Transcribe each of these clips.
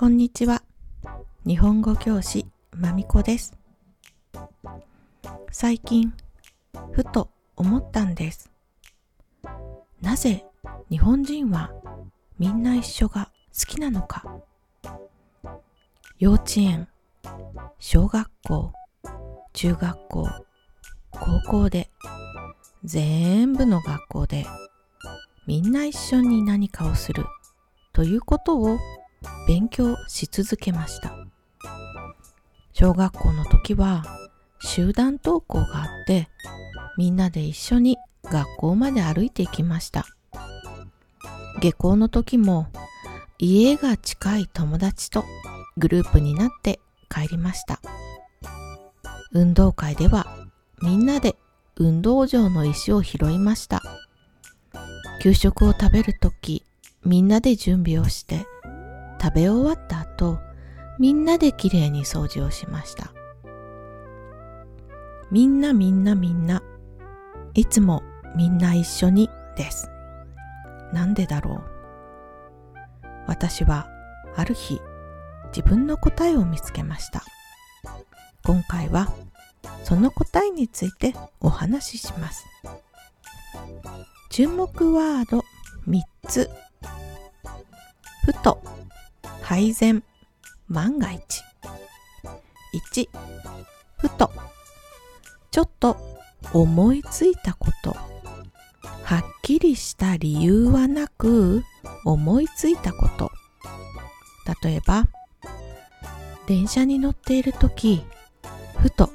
こんにちは。日本語教師まみこです。最近、ふと思ったんです。なぜ日本人はみんな一緒が好きなのか。幼稚園、小学校、中学校、高校で、全部の学校でみんな一緒に何かをするということを勉強し続けました。小学校の時は集団登校があってみんなで一緒に学校まで歩いていきました。下校の時も家が近い友達とグループになって帰りました。運動会ではみんなで運動場の石を拾いました。給食を食べるときみんなで準備をして食べ終わった後、みんなできれいに掃除をしました。みんなみんなみんな、いつもみんな一緒にです。なんでだろう？私はある日、自分の答えを見つけました。今回はその答えについてお話しします。注目ワード3つ。ふと改善。万が一。1ふと。ちょっと思いついたこと。はっきりした理由はなく思いついたこと。例えば電車に乗っている時ふと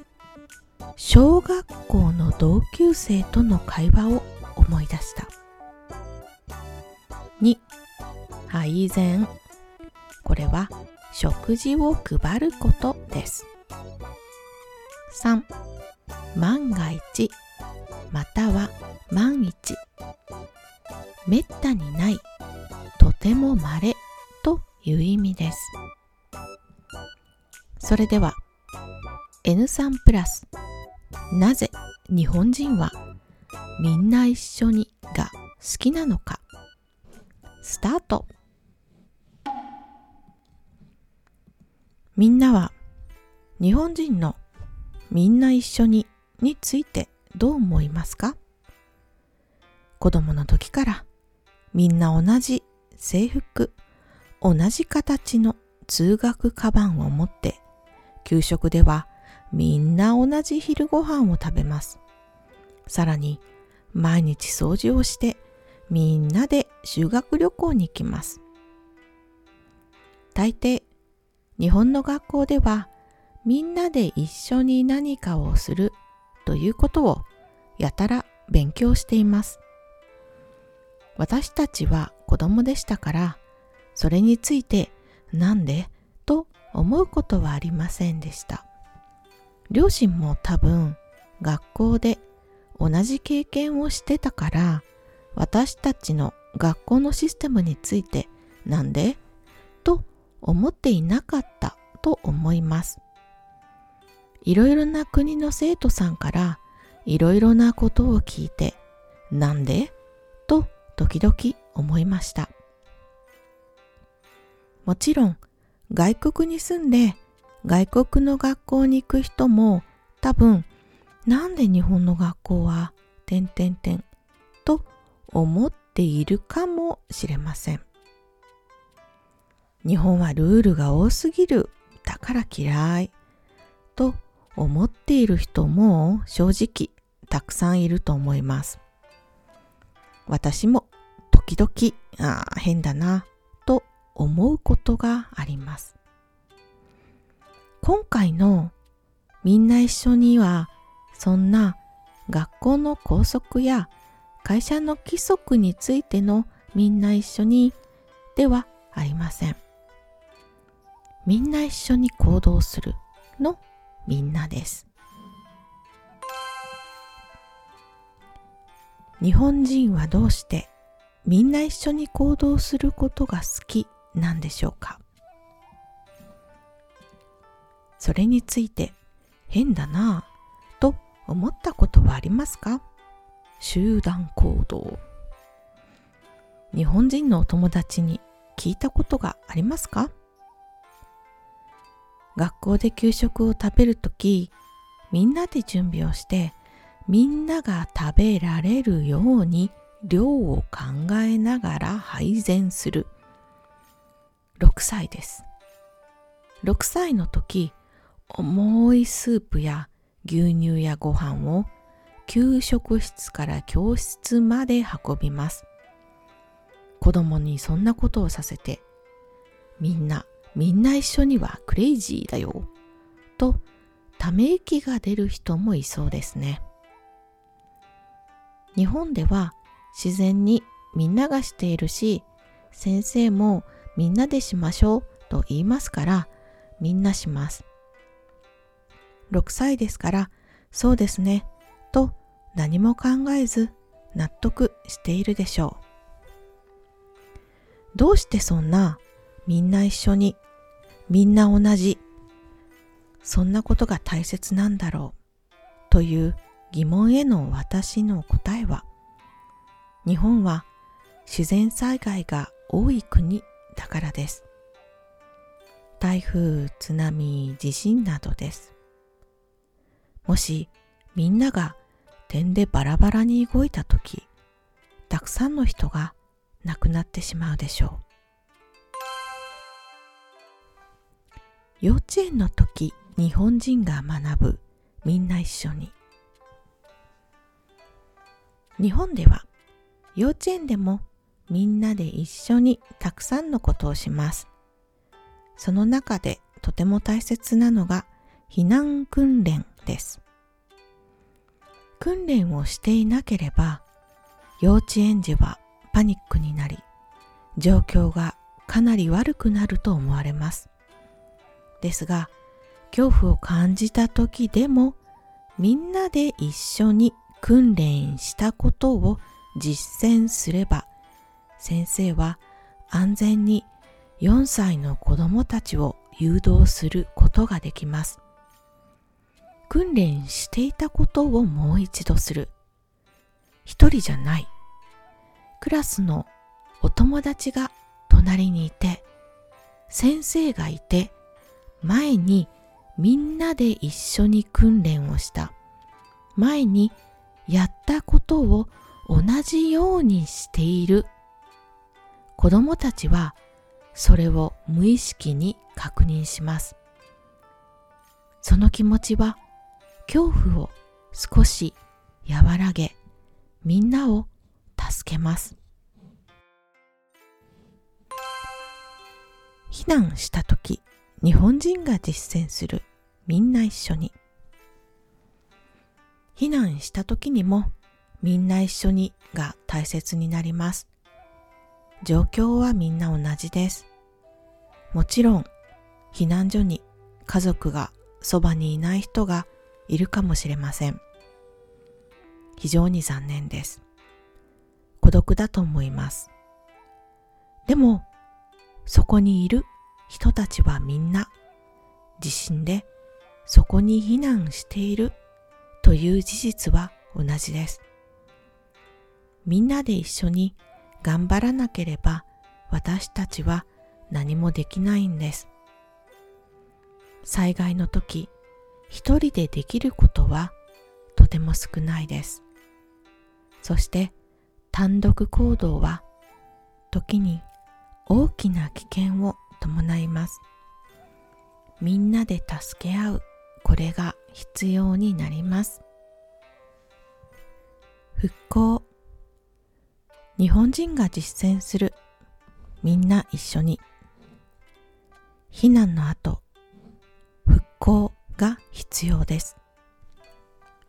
小学校の同級生との会話を思い出した。2配膳これは食事を配ることです。3. 万が一または万一めったにないとても稀という意味です。それでは N3 プラスなぜ日本人はみんな一緒にが好きなのかスタートみんなは日本人のみんな一緒にについてどう思いますか？子供の時からみんな同じ制服、同じ形の通学カバンを持って給食ではみんな同じ昼ご飯を食べます。さらに毎日掃除をしてみんなで修学旅行に行きます。大抵日本の学校ではみんなで一緒に何かをするということをやたら勉強しています。私たちは子供でしたからそれについてなんでと思うことはありませんでした。両親も多分学校で同じ経験をしてたから私たちの学校のシステムについてなんで思っていなかったと思います。いろいろな国の生徒さんからいろいろなことを聞いて、なんで？と時々思いました。もちろん外国に住んで外国の学校に行く人も多分なんで日本の学校は点々点と思っているかもしれません。日本はルールが多すぎる。だから嫌い。と思っている人も正直たくさんいると思います。私も時々あ変だなと思うことがあります。今回のみんな一緒にはそんな学校の校則や会社の規則についてのみんな一緒にではありません。みんな一緒に行動するのみんなです。日本人はどうしてみんな一緒に行動することが好きなんでしょうかそれについて変だなぁと思ったことはありますか集団行動日本人のお友達に聞いたことがありますか学校で給食を食べるとき、みんなで準備をして、みんなが食べられるように量を考えながら配膳する。6歳です。6歳の時、重いスープや牛乳やご飯を給食室から教室まで運びます。子供にそんなことをさせて、みんな、みんな一緒にはクレイジーだよ、とため息が出る人もいそうですね。日本では自然にみんながしているし、先生もみんなでしましょうと言いますから、みんなします。6歳ですから、そうですね、と何も考えず納得しているでしょう。どうしてそんなみんな一緒にみんな同じそんなことが大切なんだろうという疑問への私の答えは日本は自然災害が多い国だからです。台風、津波、地震などです。もしみんなが点でバラバラに動いたとき、たくさんの人が亡くなってしまうでしょう。幼稚園の時、日本人が学ぶみんな一緒に。日本では幼稚園でもみんなで一緒にたくさんのことをします。その中でとても大切なのが避難訓練です。訓練をしていなければ幼稚園児はパニックになり状況がかなり悪くなると思われます。ですが恐怖を感じた時でもみんなで一緒に訓練したことを実践すれば先生は安全に4歳の子供たちを誘導することができます。訓練していたことをもう一度する。一人じゃない。クラスのお友達が隣にいて、先生がいて、前にみんなで一緒に訓練をした。前にやったことを同じようにしている。子供たちはそれを無意識に確認します。その気持ちは恐怖を少し和らげ、みんなを助けます。避難した時、日本人が実践するみんな一緒に。避難した時にもみんな一緒にが大切になります。状況はみんな同じです。もちろん避難所に家族がそばにいない人がいるかもしれません。非常に残念です。孤独だと思います。でも、そこにいる人たちはみんな地震でそこに避難しているという事実は同じです。みんなで一緒に頑張らなければ私たちは何もできないんです。災害の時、一人でできることはとても少ないです。そして単独行動は時に大きな危険を伴います。みんなで助け合う、これが必要になります。復興日本人が実践するみんな一緒に避難の後復興が必要です。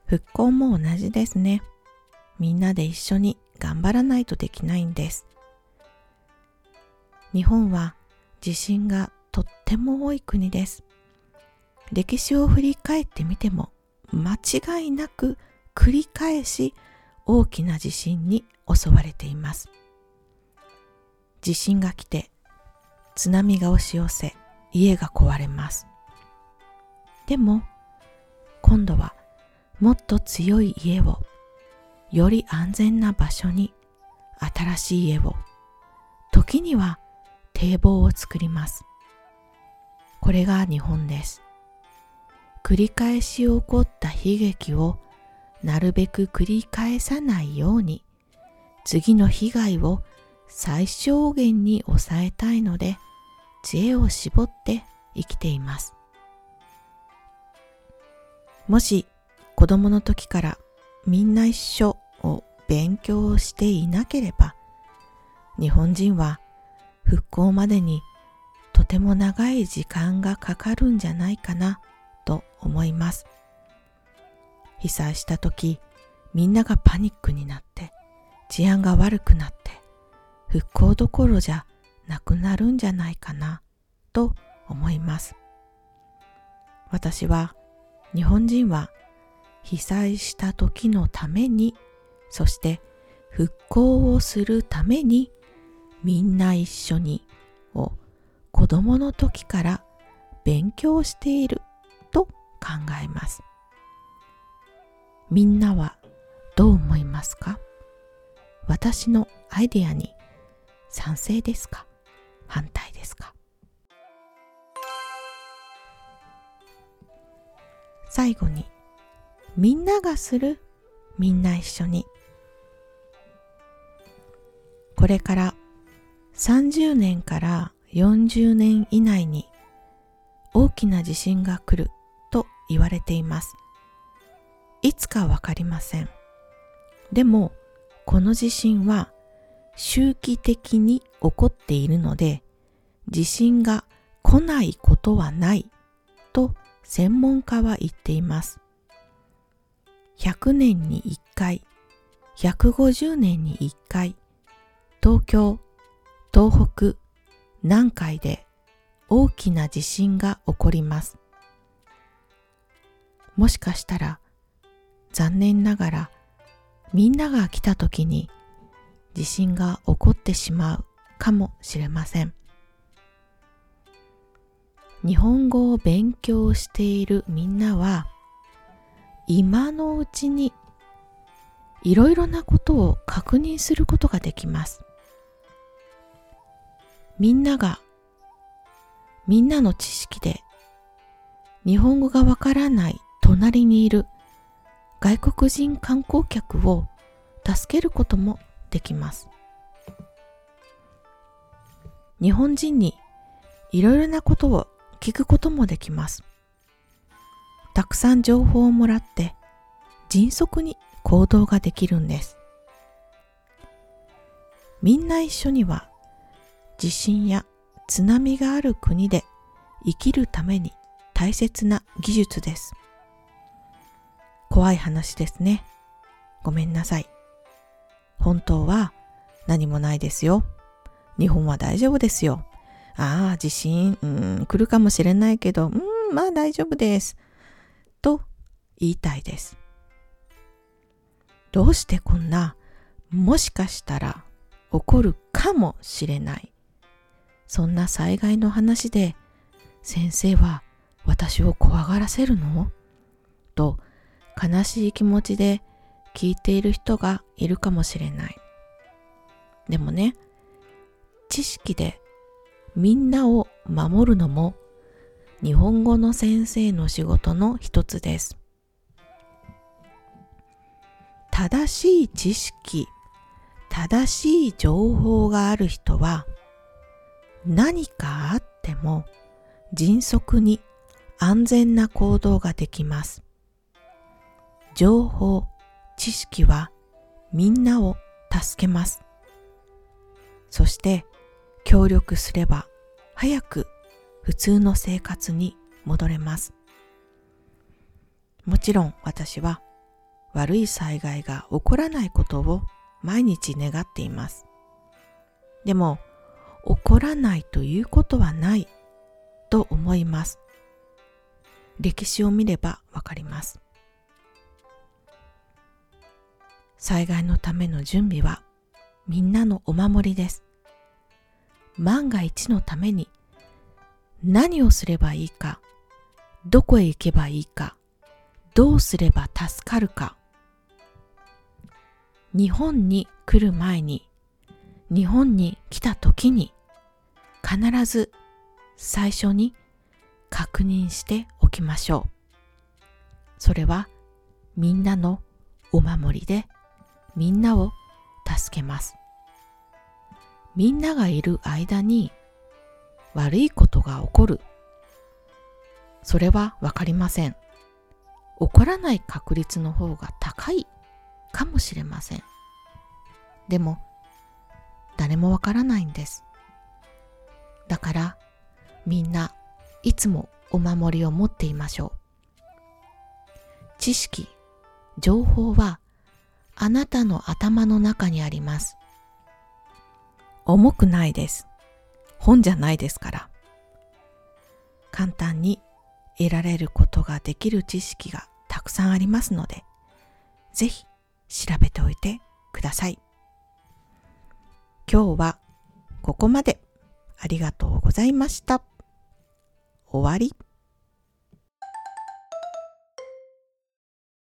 復興も同じですね。みんなで一緒に頑張らないとできないんです。日本は地震がとっても多い国です。歴史を振り返ってみても間違いなく繰り返し大きな地震に襲われています。地震が来て津波が押し寄せ家が壊れます。でも今度はもっと強い家をより安全な場所に新しい家を時には堤防を作ります。これが日本です。繰り返し起こった悲劇をなるべく繰り返さないように次の被害を最小限に抑えたいので知恵を絞って生きています。もし子供の時からみんな一緒を勉強していなければ日本人は復興までにとても長い時間がかかるんじゃないかなと思います。被災した時みんながパニックになって治安が悪くなって復興どころじゃなくなるんじゃないかなと思います。私は日本人は被災した時のためにそして復興をするためにみんな一緒にを子供の時から勉強していると考えます。みんなはどう思いますか？私のアイデアに賛成ですか？反対ですか？最後にみんながするみんな一緒に。これから30年から40年以内に大きな地震が来ると言われています。いつかわかりません。でも、この地震は周期的に起こっているので、地震が来ないことはないと専門家は言っています。100年に1回、150年に1回、東京、東北、南海で大きな地震が起こります。もしかしたら残念ながらみんなが来た時に地震が起こってしまうかもしれません。日本語を勉強しているみんなは今のうちにいろいろなことを確認することができます。みんながみんなの知識で日本語がわからない隣にいる外国人観光客を助けることもできます。日本人にいろいろなことを聞くこともできます。たくさん情報をもらって迅速に行動ができるんです。みんな一緒には地震や津波がある国で生きるために大切な技術です。怖い話ですね。ごめんなさい。本当は何もないですよ。日本は大丈夫ですよ。ああ、地震、うん、来るかもしれないけど、うん、まあ大丈夫です。と言いたいです。どうしてこんな、もしかしたら起こるかもしれない。そんな災害の話で、先生は私を怖がらせるの？と悲しい気持ちで聞いている人がいるかもしれない。でもね、知識でみんなを守るのも日本語の先生の仕事の一つです。正しい知識、正しい情報がある人は何かあっても迅速に安全な行動ができます。情報、知識はみんなを助けます。そして協力すれば早く普通の生活に戻れます。もちろん私は悪い災害が起こらないことを毎日願っています。でも起こらないということはないと思います。歴史を見ればわかります。災害のための準備はみんなのお守りです。万が一のために何をすればいいか、どこへ行けばいいか、どうすれば助かるか。日本に来る前に、日本に来た時に、必ず最初に確認しておきましょう。それはみんなのお守りでみんなを助けます。みんながいる間に悪いことが起こる。それはわかりません。起こらない確率の方が高いかもしれません。でも、誰もわからないんです。だから、みんないつもお守りを持っていましょう。知識、情報はあなたの頭の中にあります。重くないです。本じゃないですから。簡単に得られることができる知識がたくさんありますので、ぜひ調べておいてください。今日はここまでありがとうございました。終わり。